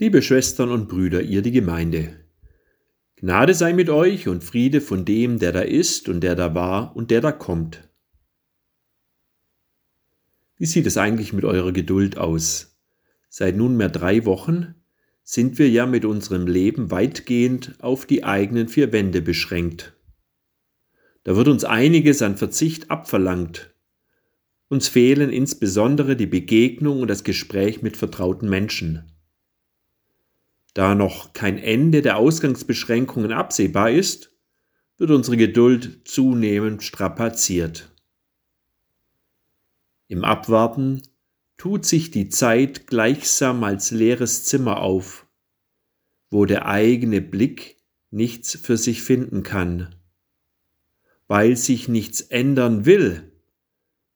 Liebe Schwestern und Brüder, ihr die Gemeinde. Gnade sei mit euch und Friede von dem, der da ist und der da war und der da kommt. Wie sieht es eigentlich mit eurer Geduld aus? Seit nunmehr drei Wochen sind wir ja mit unserem Leben weitgehend auf die eigenen vier Wände beschränkt. Da wird uns einiges an Verzicht abverlangt. Uns fehlen insbesondere die Begegnung und das Gespräch mit vertrauten Menschen. Da noch kein Ende der Ausgangsbeschränkungen absehbar ist, wird unsere Geduld zunehmend strapaziert. Im Abwarten tut sich die Zeit gleichsam als leeres Zimmer auf, wo der eigene Blick nichts für sich finden kann. Weil sich nichts ändern will,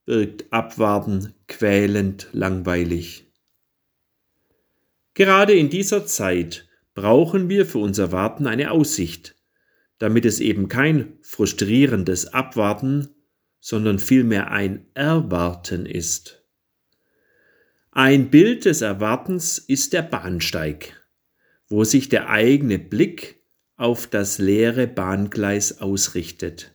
wirkt Abwarten quälend langweilig. Gerade in dieser Zeit brauchen wir für unser Warten eine Aussicht, damit es eben kein frustrierendes Abwarten, sondern vielmehr ein Erwarten ist. Ein Bild des Erwartens ist der Bahnsteig, wo sich der eigene Blick auf das leere Bahngleis ausrichtet.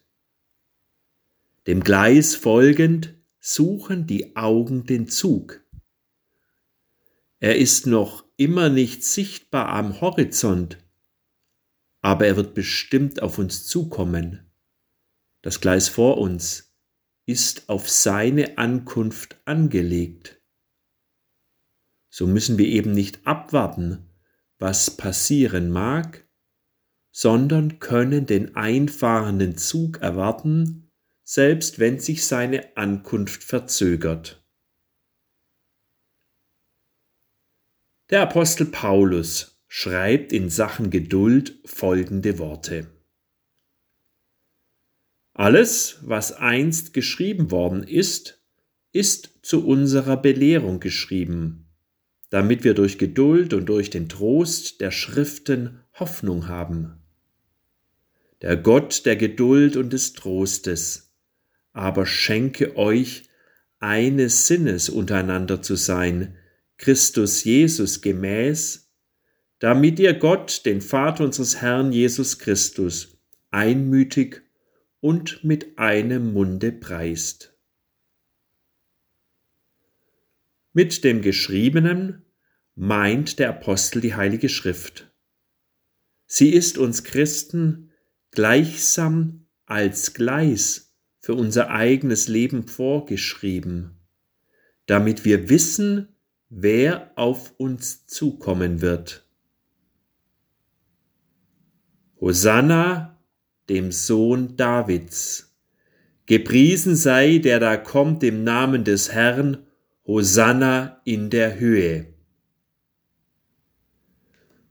Dem Gleis folgend suchen die Augen den Zug. Er ist noch immer nicht sichtbar am Horizont, aber er wird bestimmt auf uns zukommen. Das Gleis vor uns ist auf seine Ankunft angelegt. So müssen wir eben nicht abwarten, was passieren mag, sondern können den einfahrenden Zug erwarten, selbst wenn sich seine Ankunft verzögert. Der Apostel Paulus schreibt in Sachen Geduld folgende Worte. Alles, was einst geschrieben worden ist, ist zu unserer Belehrung geschrieben, damit wir durch Geduld und durch den Trost der Schriften Hoffnung haben. Der Gott der Geduld und des Trostes aber schenke euch eines Sinnes untereinander zu sein, Christus Jesus gemäß, damit ihr Gott, den Vater unseres Herrn Jesus Christus, einmütig und mit einem Munde preist. Mit dem Geschriebenen meint der Apostel die Heilige Schrift. Sie ist uns Christen gleichsam als Gleis für unser eigenes Leben vorgeschrieben, damit wir wissen, wer auf uns zukommen wird. Hosanna, dem Sohn Davids. Gepriesen sei, der da kommt im Namen des Herrn, Hosanna in der Höhe.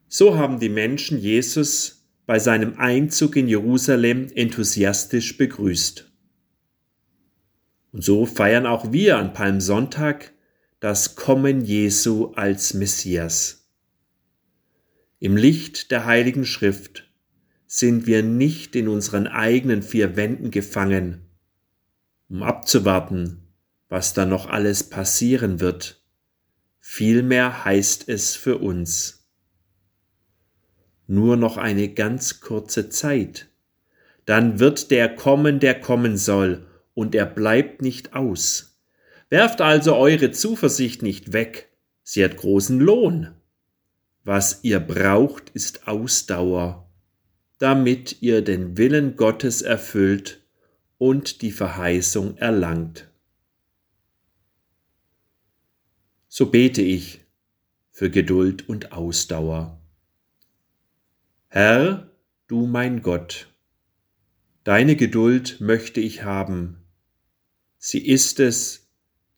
So haben die Menschen Jesus bei seinem Einzug in Jerusalem enthusiastisch begrüßt. Und so feiern auch wir an Palmsonntag das Kommen Jesu als Messias. Im Licht der Heiligen Schrift sind wir nicht in unseren eigenen vier Wänden gefangen, um abzuwarten, was da noch alles passieren wird. Vielmehr heißt es für uns. Nur noch eine ganz kurze Zeit, dann wird der kommen, der kommen soll, und er bleibt nicht aus. Werft also eure Zuversicht nicht weg, sie hat großen Lohn. Was ihr braucht, ist Ausdauer, damit ihr den Willen Gottes erfüllt und die Verheißung erlangt. So bete ich für Geduld und Ausdauer. Herr, du mein Gott, deine Geduld möchte ich haben. Sie ist es,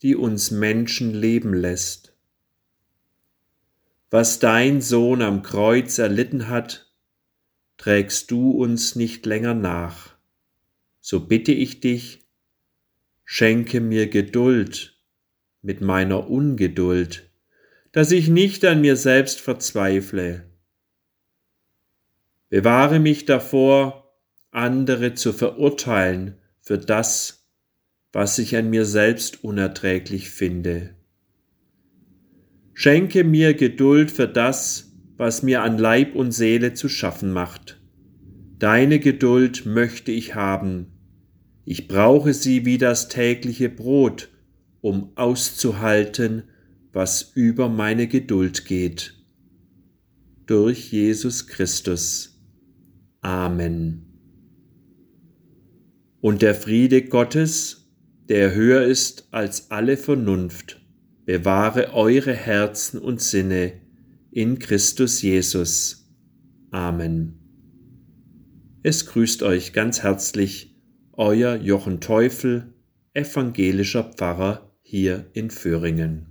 die uns Menschen leben lässt. Was dein Sohn am Kreuz erlitten hat, trägst du uns nicht länger nach. So bitte ich dich, schenke mir Geduld mit meiner Ungeduld, dass ich nicht an mir selbst verzweifle. Bewahre mich davor, andere zu verurteilen für das, was ich an mir selbst unerträglich finde. Schenke mir Geduld für das, was mir an Leib und Seele zu schaffen macht. Deine Geduld möchte ich haben. Ich brauche sie wie das tägliche Brot, um auszuhalten, was über meine Geduld geht. Durch Jesus Christus. Amen. Und der Friede Gottes, der höher ist als alle Vernunft, bewahre eure Herzen und Sinne in Christus Jesus. Amen. Es grüßt euch ganz herzlich euer Jochen Teufel, evangelischer Pfarrer hier in Föhringen.